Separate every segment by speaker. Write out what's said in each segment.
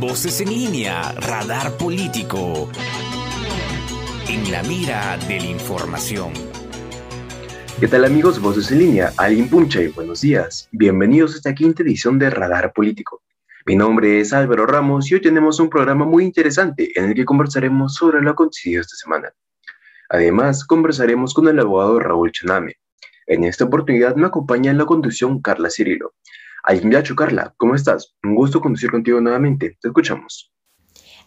Speaker 1: Voces en línea, radar político. En la mira de la información.
Speaker 2: ¿Qué tal amigos? Voces en línea, alguien puncha y buenos días. Bienvenidos a esta quinta edición de Radar Político. Mi nombre es Álvaro Ramos y hoy tenemos un programa muy interesante en el que conversaremos sobre lo acontecido esta semana. Además, conversaremos con el abogado Raúl Chaname. En esta oportunidad me acompaña en la conducción Carla Cirilo. Ayinyacho, Carla, ¿cómo estás? Un gusto conducir contigo nuevamente. Te escuchamos.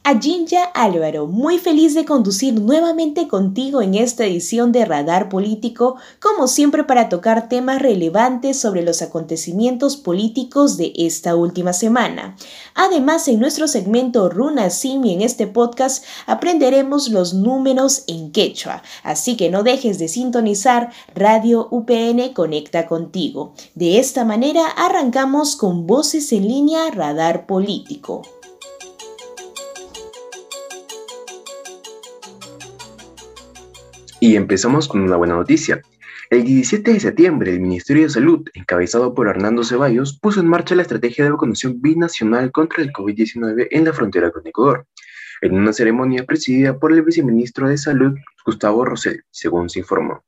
Speaker 3: Ayinya Álvaro, muy feliz de conducir nuevamente contigo en esta edición de Radar Político, como siempre para tocar temas relevantes sobre los acontecimientos políticos de esta última semana. Además, en nuestro segmento Runa Simi en este podcast aprenderemos los números en quechua, así que no dejes de sintonizar Radio UPN Conecta contigo. De esta manera arrancamos con Voces en línea Radar Político.
Speaker 2: Y empezamos con una buena noticia. El 17 de septiembre, el Ministerio de Salud, encabezado por Hernando Ceballos, puso en marcha la estrategia de vacunación binacional contra el COVID-19 en la frontera con Ecuador, en una ceremonia presidida por el viceministro de Salud, Gustavo Rosell, según se informó.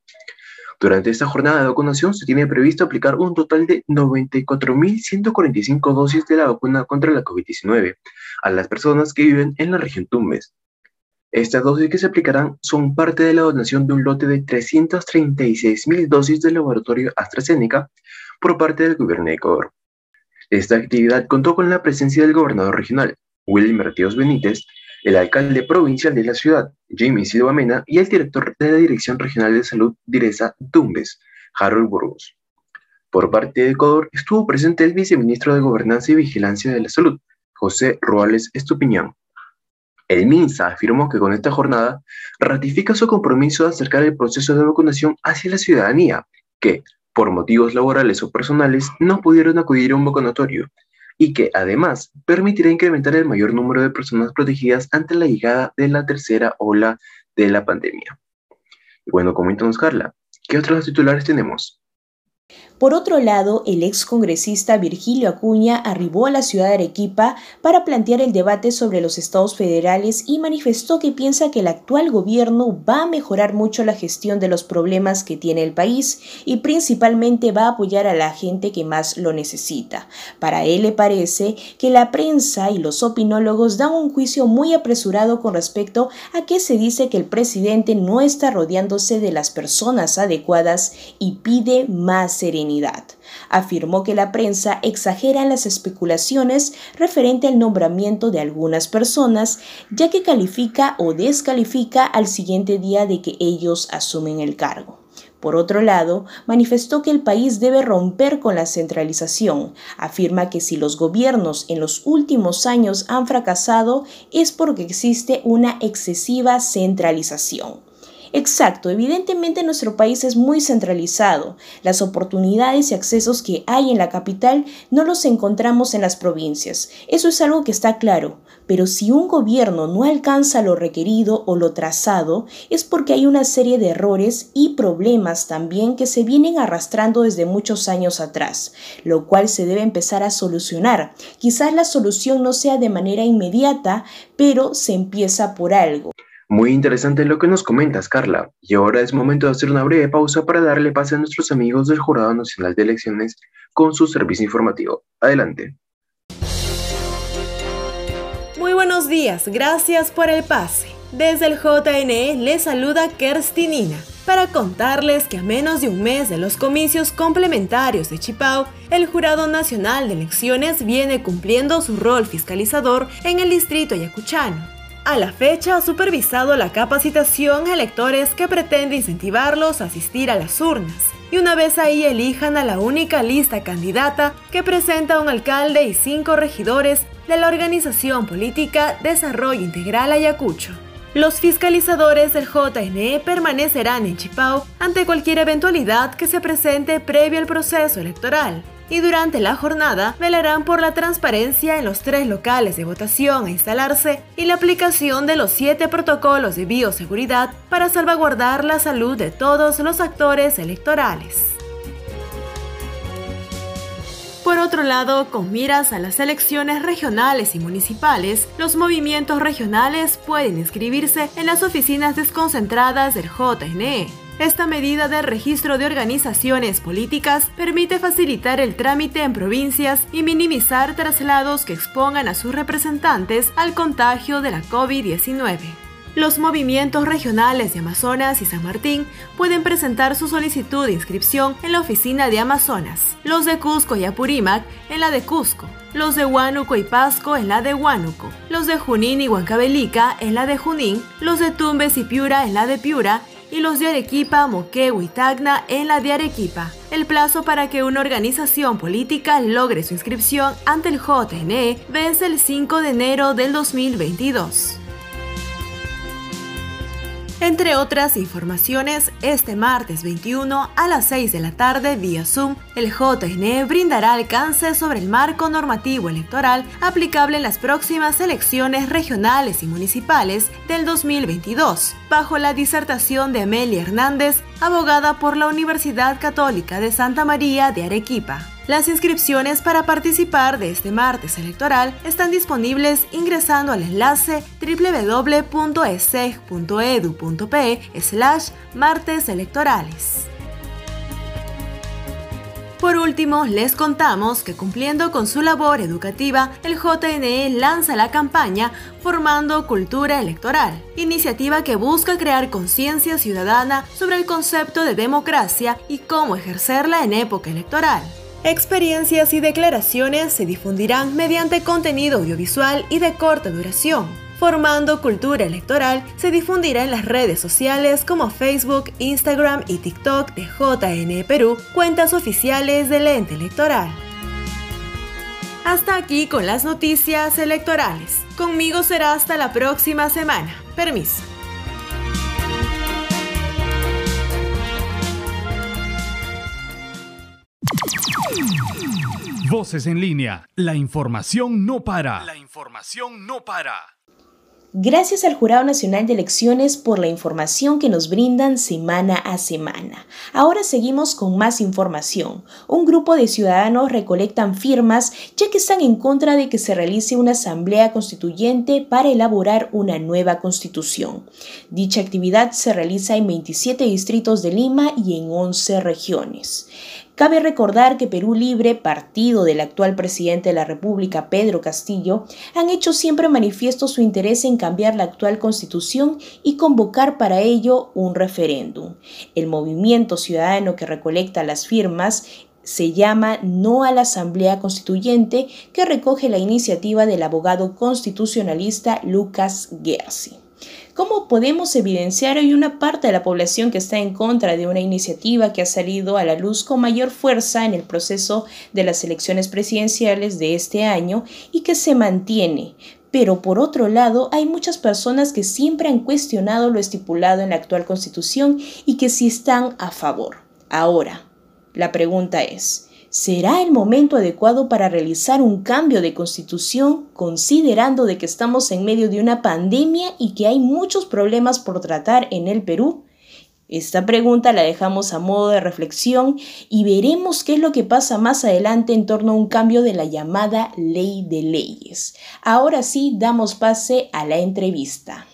Speaker 2: Durante esta jornada de vacunación se tiene previsto aplicar un total de 94.145 dosis de la vacuna contra la COVID-19 a las personas que viven en la región Tumbes, estas dosis que se aplicarán son parte de la donación de un lote de 336.000 dosis del laboratorio AstraZeneca por parte del gobierno de Ecuador. Esta actividad contó con la presencia del gobernador regional, William Martíos Benítez, el alcalde provincial de la ciudad, Jamie Silva Mena, y el director de la Dirección Regional de Salud, Direza Tumbes, Harold Burgos. Por parte de Ecuador estuvo presente el viceministro de Gobernanza y Vigilancia de la Salud, José Roales Estupiñán. El MINSA afirmó que con esta jornada ratifica su compromiso de acercar el proceso de vacunación hacia la ciudadanía, que, por motivos laborales o personales, no pudieron acudir a un vacunatorio, y que además permitirá incrementar el mayor número de personas protegidas ante la llegada de la tercera ola de la pandemia. Y bueno, coméntanos, Carla, ¿qué otros titulares tenemos?
Speaker 3: Por otro lado, el ex congresista Virgilio Acuña arribó a la ciudad de Arequipa para plantear el debate sobre los estados federales y manifestó que piensa que el actual gobierno va a mejorar mucho la gestión de los problemas que tiene el país y principalmente va a apoyar a la gente que más lo necesita. Para él le parece que la prensa y los opinólogos dan un juicio muy apresurado con respecto a que se dice que el presidente no está rodeándose de las personas adecuadas y pide más serenidad. Afirmó que la prensa exagera las especulaciones referente al nombramiento de algunas personas, ya que califica o descalifica al siguiente día de que ellos asumen el cargo. Por otro lado, manifestó que el país debe romper con la centralización. Afirma que si los gobiernos en los últimos años han fracasado es porque existe una excesiva centralización. Exacto, evidentemente nuestro país es muy centralizado. Las oportunidades y accesos que hay en la capital no los encontramos en las provincias. Eso es algo que está claro. Pero si un gobierno no alcanza lo requerido o lo trazado, es porque hay una serie de errores y problemas también que se vienen arrastrando desde muchos años atrás, lo cual se debe empezar a solucionar. Quizás la solución no sea de manera inmediata, pero se empieza por algo.
Speaker 2: Muy interesante lo que nos comentas, Carla. Y ahora es momento de hacer una breve pausa para darle pase a nuestros amigos del Jurado Nacional de Elecciones con su servicio informativo. Adelante.
Speaker 4: Muy buenos días, gracias por el pase. Desde el JNE les saluda Kerstinina para contarles que a menos de un mes de los comicios complementarios de Chipao, el Jurado Nacional de Elecciones viene cumpliendo su rol fiscalizador en el distrito ayacuchano. A la fecha ha supervisado la capacitación a electores que pretende incentivarlos a asistir a las urnas. Y una vez ahí elijan a la única lista candidata que presenta un alcalde y cinco regidores de la organización política Desarrollo Integral Ayacucho. Los fiscalizadores del JNE permanecerán en Chipao ante cualquier eventualidad que se presente previo al proceso electoral y durante la jornada velarán por la transparencia en los tres locales de votación a instalarse y la aplicación de los siete protocolos de bioseguridad para salvaguardar la salud de todos los actores electorales. Por otro lado, con miras a las elecciones regionales y municipales, los movimientos regionales pueden inscribirse en las oficinas desconcentradas del JNE. Esta medida de registro de organizaciones políticas permite facilitar el trámite en provincias y minimizar traslados que expongan a sus representantes al contagio de la COVID-19. Los movimientos regionales de Amazonas y San Martín pueden presentar su solicitud de inscripción en la oficina de Amazonas, los de Cusco y Apurímac en la de Cusco, los de Huánuco y Pasco en la de Huánuco, los de Junín y Huancavelica en la de Junín, los de Tumbes y Piura en la de Piura y los de Arequipa, Moquegua y Tacna en la de Arequipa. El plazo para que una organización política logre su inscripción ante el JNE vence el 5 de enero del 2022. Entre otras informaciones, este martes 21 a las 6 de la tarde vía Zoom, el JN brindará alcance sobre el marco normativo electoral aplicable en las próximas elecciones regionales y municipales del 2022, bajo la disertación de Amelia Hernández, abogada por la Universidad Católica de Santa María de Arequipa. Las inscripciones para participar de este martes electoral están disponibles ingresando al enlace www.eseg.edu.pe slash martes electorales. Por último, les contamos que cumpliendo con su labor educativa, el JNE lanza la campaña Formando Cultura Electoral, iniciativa que busca crear conciencia ciudadana sobre el concepto de democracia y cómo ejercerla en época electoral. Experiencias y declaraciones se difundirán mediante contenido audiovisual y de corta duración. Formando Cultura Electoral se difundirá en las redes sociales como Facebook, Instagram y TikTok de JN Perú, cuentas oficiales del ente electoral. Hasta aquí con las noticias electorales. Conmigo será hasta la próxima semana. Permiso.
Speaker 5: Voces en línea. La información no para. La información no para.
Speaker 3: Gracias al Jurado Nacional de Elecciones por la información que nos brindan semana a semana. Ahora seguimos con más información. Un grupo de ciudadanos recolectan firmas ya que están en contra de que se realice una asamblea constituyente para elaborar una nueva constitución. Dicha actividad se realiza en 27 distritos de Lima y en 11 regiones. Cabe recordar que Perú Libre, partido del actual presidente de la República, Pedro Castillo, han hecho siempre manifiesto su interés en cambiar la actual constitución y convocar para ello un referéndum. El movimiento ciudadano que recolecta las firmas se llama No a la Asamblea Constituyente, que recoge la iniciativa del abogado constitucionalista Lucas Gersi. ¿Cómo podemos evidenciar hoy una parte de la población que está en contra de una iniciativa que ha salido a la luz con mayor fuerza en el proceso de las elecciones presidenciales de este año y que se mantiene? Pero por otro lado, hay muchas personas que siempre han cuestionado lo estipulado en la actual constitución y que sí están a favor. Ahora, la pregunta es, ¿Será el momento adecuado para realizar un cambio de constitución considerando de que estamos en medio de una pandemia y que hay muchos problemas por tratar en el Perú? Esta pregunta la dejamos a modo de reflexión y veremos qué es lo que pasa más adelante en torno a un cambio de la llamada ley de leyes. Ahora sí, damos pase a la entrevista.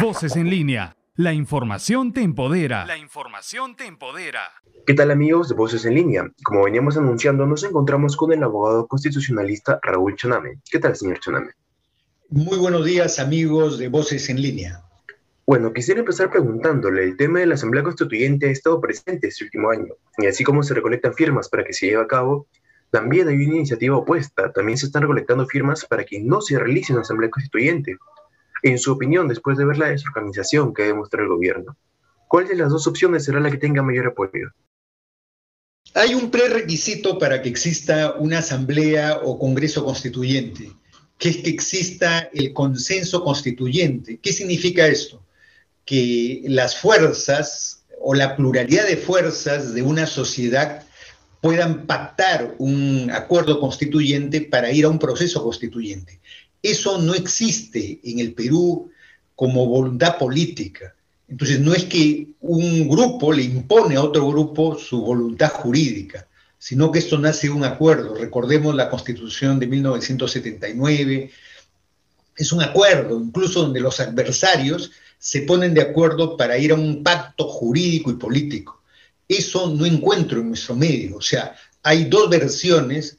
Speaker 5: Voces en línea. La información te empodera. La información te empodera.
Speaker 2: ¿Qué tal amigos de Voces en Línea? Como veníamos anunciando, nos encontramos con el abogado constitucionalista Raúl Choname. ¿Qué tal, señor Choname?
Speaker 6: Muy buenos días amigos de Voces en Línea.
Speaker 2: Bueno, quisiera empezar preguntándole, el tema de la Asamblea Constituyente ha estado presente este último año, y así como se recolectan firmas para que se lleve a cabo, también hay una iniciativa opuesta, también se están recolectando firmas para que no se realice una Asamblea Constituyente. En su opinión, después de ver la desorganización que demuestra el gobierno, ¿cuál de las dos opciones será la que tenga mayor apoyo?
Speaker 6: Hay un prerequisito para que exista una asamblea o congreso constituyente, que es que exista el consenso constituyente. ¿Qué significa esto? Que las fuerzas o la pluralidad de fuerzas de una sociedad puedan pactar un acuerdo constituyente para ir a un proceso constituyente. Eso no existe en el Perú como voluntad política. Entonces no es que un grupo le impone a otro grupo su voluntad jurídica, sino que esto nace de un acuerdo. Recordemos la constitución de 1979, es un acuerdo, incluso donde los adversarios se ponen de acuerdo para ir a un pacto jurídico y político. Eso no encuentro en nuestro medio, o sea, hay dos versiones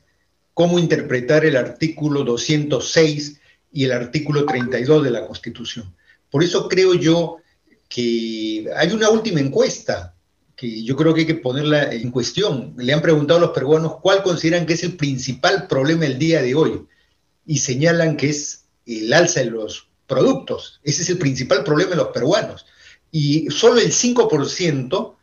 Speaker 6: cómo interpretar el artículo 206 y el artículo 32 de la Constitución. Por eso creo yo que hay una última encuesta que yo creo que hay que ponerla en cuestión. Le han preguntado a los peruanos cuál consideran que es el principal problema el día de hoy y señalan que es el alza de los productos. Ese es el principal problema de los peruanos. Y solo el 5%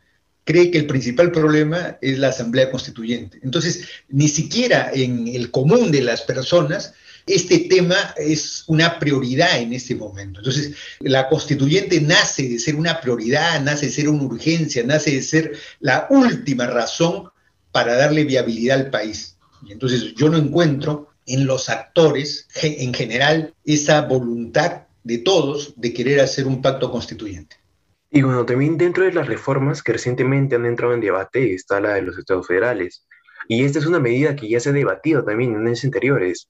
Speaker 6: cree que el principal problema es la Asamblea Constituyente. Entonces, ni siquiera en el común de las personas este tema es una prioridad en este momento. Entonces, la constituyente nace de ser una prioridad, nace de ser una urgencia, nace de ser la última razón para darle viabilidad al país. Entonces yo no encuentro en los actores en general esa voluntad de todos de querer hacer un pacto constituyente.
Speaker 2: Y bueno, también dentro de las reformas que recientemente han entrado en debate está la de los estados federales. Y esta es una medida que ya se ha debatido también en años anteriores.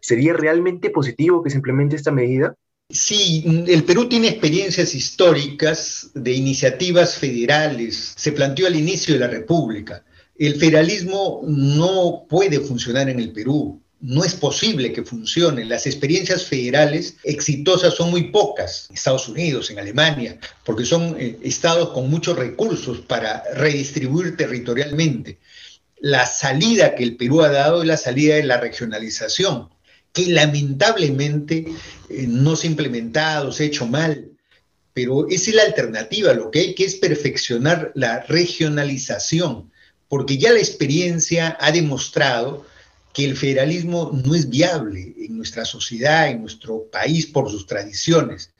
Speaker 2: ¿Sería realmente positivo que se implemente esta medida?
Speaker 6: Sí, el Perú tiene experiencias históricas de iniciativas federales. Se planteó al inicio de la República. El federalismo no puede funcionar en el Perú. No es posible que funcione. Las experiencias federales exitosas son muy pocas. En Estados Unidos, en Alemania, porque son eh, estados con muchos recursos para redistribuir territorialmente. La salida que el Perú ha dado es la salida de la regionalización que lamentablemente eh, no se ha implementado, se ha hecho mal, pero es la alternativa, lo que hay que es perfeccionar la regionalización, porque ya la experiencia ha demostrado que el federalismo no es viable en nuestra sociedad, en nuestro país, por sus tradiciones.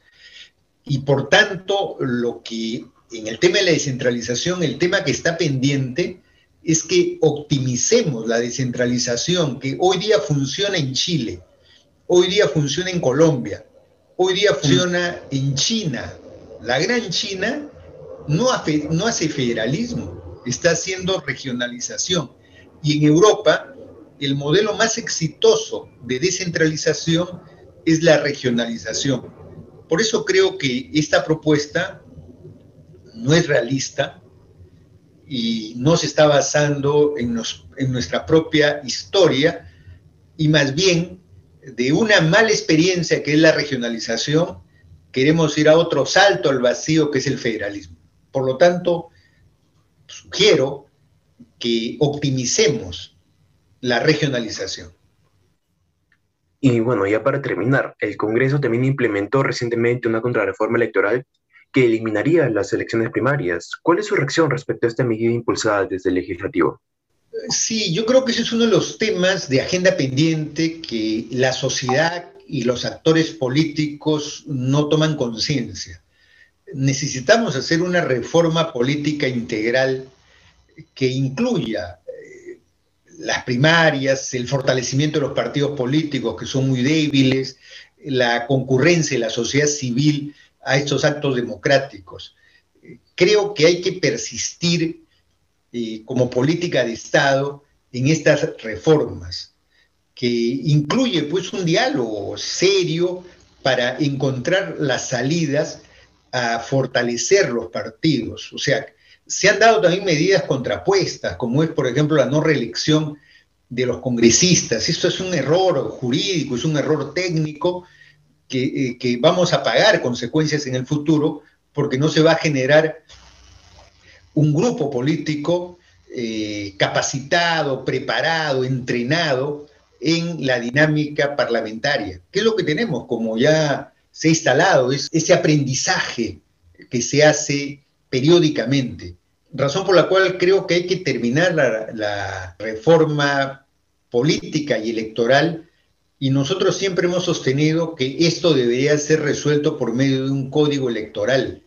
Speaker 6: Y por tanto, lo que en el tema de la descentralización, el tema que está pendiente es que optimicemos la descentralización que hoy día funciona en Chile, hoy día funciona en Colombia, hoy día funciona en China. La gran China no hace, no hace federalismo, está haciendo regionalización. Y en Europa, el modelo más exitoso de descentralización es la regionalización. Por eso creo que esta propuesta no es realista, y no se está basando en, nuestra propia historia y más bien de una mala experiencia que es la regionalización, queremos ir a otro salto al vacío que es el federalismo. Por lo tanto, sugiero que optimicemos la regionalización.
Speaker 2: Y bueno, ya para terminar, el Congreso también implementó recientemente una contrarreforma electoral que eliminaría las elecciones primarias. ¿Cuál es su reacción respecto a esta medida impulsada desde el legislativo?
Speaker 6: Sí, yo creo que ese es uno de los temas de agenda pendiente que la sociedad y los actores políticos no toman conciencia. Necesitamos hacer una reforma política integral que incluya las primarias, el fortalecimiento de los partidos políticos que son muy débiles, la concurrencia de la sociedad civil a estos actos democráticos. Creo que hay que persistir eh, como política de Estado en estas reformas, que incluye pues un diálogo serio para encontrar las salidas a fortalecer los partidos. O sea, se han dado también medidas contrapuestas, como es, por ejemplo, la no reelección de los congresistas. Esto es un error jurídico, es un error técnico eh, que, vamos a pagar consecuencias en el futuro porque no se va a generar un grupo político eh, capacitado, preparado, entrenado en la dinámica parlamentaria. ¿Qué es lo que tenemos? Como ya se ha instalado, es ese aprendizaje que se hace periódicamente. Razón por la cual creo que hay que terminar la reforma política y electoral y nosotros siempre hemos sostenido que esto debería ser resuelto por medio de un código electoral.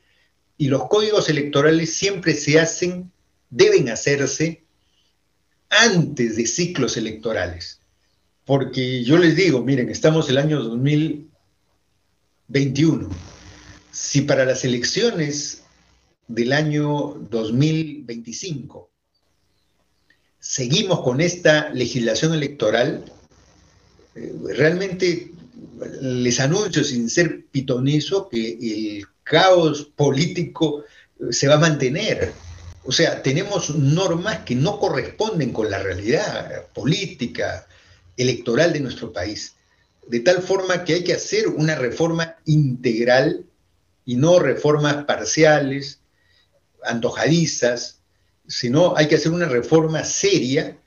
Speaker 6: Y los códigos electorales siempre se hacen, deben hacerse antes de ciclos electorales. Porque yo les digo, miren, estamos en el año 2021. Si para las elecciones del año 2025 seguimos con esta legislación electoral, eh, realmente les anuncio sin ser pitonizo que el caos político eh, se va a mantener. O sea, tenemos normas que no corresponden con la realidad política, electoral de nuestro país. De tal forma que hay que hacer una reforma integral y no reformas parciales, antojadizas, sino hay que hacer una reforma seria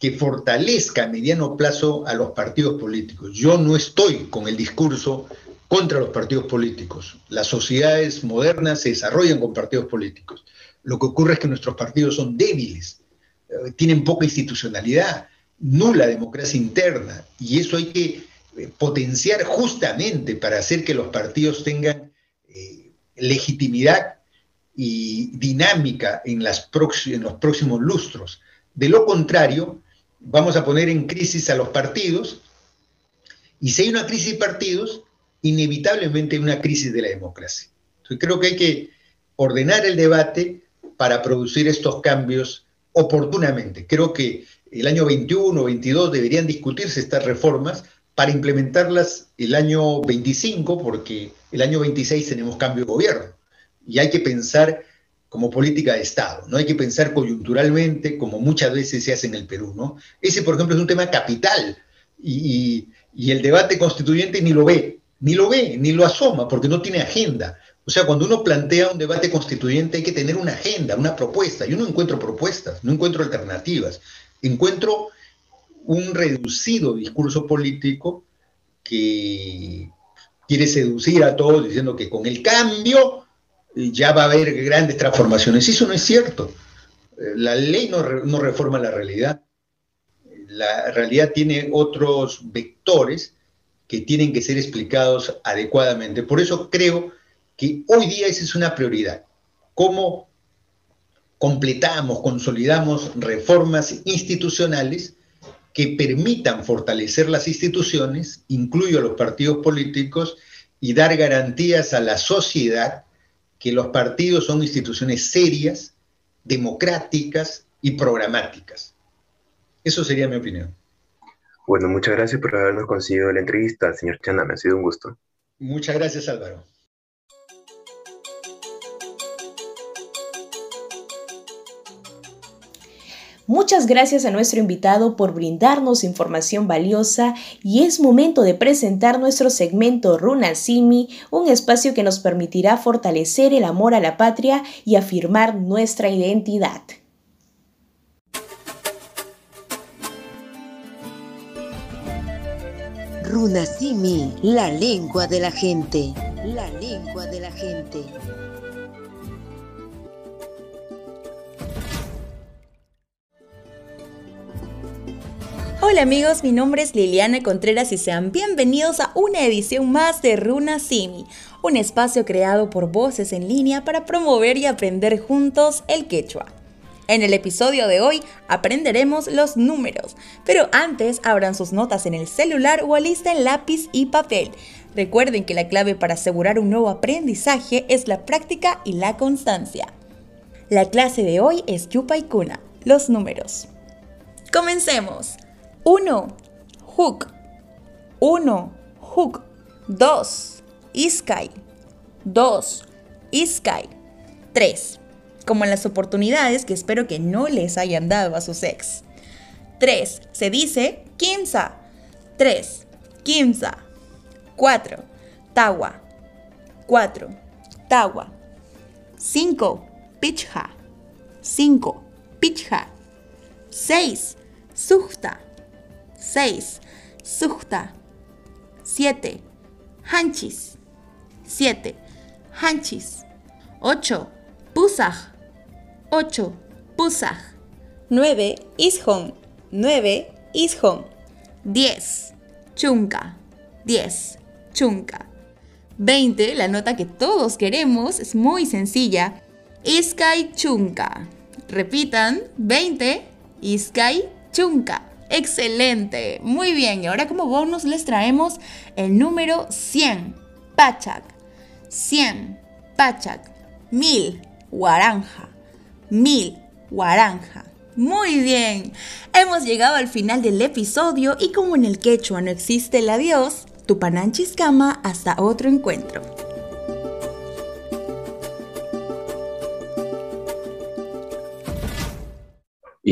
Speaker 6: que fortalezca a mediano plazo a los partidos políticos. Yo no estoy con el discurso contra los partidos políticos. Las sociedades modernas se desarrollan con partidos políticos. Lo que ocurre es que nuestros partidos son débiles, eh, tienen poca institucionalidad, nula democracia interna, y eso hay que eh, potenciar justamente para hacer que los partidos tengan eh, legitimidad y dinámica en, las en los próximos lustros. De lo contrario, vamos a poner en crisis a los partidos, y si hay una crisis de partidos, inevitablemente hay una crisis de la democracia. Entonces creo que hay que ordenar el debate para producir estos cambios oportunamente. Creo que el año 21 o 22 deberían discutirse estas reformas para implementarlas el año 25, porque el año 26 tenemos cambio de gobierno. Y hay que pensar como política de Estado, no hay que pensar coyunturalmente, como muchas veces se hace en el Perú, ¿no? Ese, por ejemplo, es un tema capital y, y el debate constituyente ni lo ve, ni lo ve, ni lo asoma, porque no tiene agenda. O sea, cuando uno plantea un debate constituyente hay que tener una agenda, una propuesta. Yo no encuentro propuestas, no encuentro alternativas. Encuentro un reducido discurso político que quiere seducir a todos diciendo que con el cambio ya va a haber grandes transformaciones. Eso no es cierto. Eh, la ley no, no reforma la realidad. La realidad tiene otros vectores que tienen que ser explicados adecuadamente. Por eso creo que hoy día esa es una prioridad. ¿Cómo completamos, consolidamos reformas institucionales que permitan fortalecer las instituciones, incluyo a los partidos políticos, y dar garantías a la sociedad que los partidos son instituciones serias, democráticas y programáticas. Eso sería mi opinión.
Speaker 2: Bueno, muchas gracias por habernos conseguido la entrevista, señor Chana, me ha sido un gusto.
Speaker 6: Muchas gracias, Álvaro.
Speaker 3: Muchas gracias a nuestro invitado por brindarnos información valiosa y es momento de presentar nuestro segmento Runa Simi, un espacio que nos permitirá fortalecer el amor a la patria y afirmar nuestra identidad.
Speaker 7: Runasimi, la lengua de la gente. La lengua de la gente.
Speaker 8: Hola amigos, mi nombre es Liliana Contreras y sean bienvenidos a una edición más de Runa Simi, un espacio creado por voces en línea para promover y aprender juntos el quechua. En el episodio de hoy aprenderemos los números, pero antes abran sus notas en el celular o alisten lápiz y papel. Recuerden que la clave para asegurar un nuevo aprendizaje es la práctica y la constancia. La clase de hoy es Yupa y Kuna, los números. Comencemos. 1. Hook. 1. Hook. 2. Iskai. 2. Iskai. 3. Como en las oportunidades que espero que no les hayan dado a sus ex. 3. Se dice quinza. 3. Quinza. 4. Tawa. 4. Tawa. 5. Pichha. 5. Pichha. 6. Sujta. 6. Sujta. 7. Hanchis. 7. Hanchis. 8. Pusaj. 8. Pusaj. 9. Ishon. 9. Ishon. 10. Chunka. 10. Chunka. 20. La nota que todos queremos es muy sencilla. Iskai Chunka. Repitan. 20. Iskai Chunka. Excelente, muy bien. Y ahora como bonus les traemos el número 100, Pachak. 100, Pachak. 1000, Guaranja. 1000, Guaranja. Muy bien, hemos llegado al final del episodio y como en el quechua no existe el adiós, Tupananchiscama hasta otro encuentro.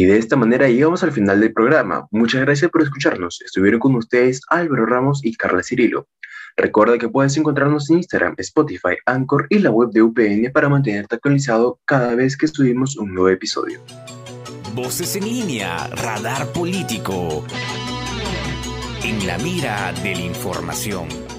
Speaker 2: Y de esta manera llegamos al final del programa. Muchas gracias por escucharnos. Estuvieron con ustedes Álvaro Ramos y Carla Cirilo. Recuerda que puedes encontrarnos en Instagram, Spotify, Anchor y la web de UPN para mantenerte actualizado cada vez que subimos un nuevo episodio.
Speaker 1: Voces en línea, radar político. En la mira de la información.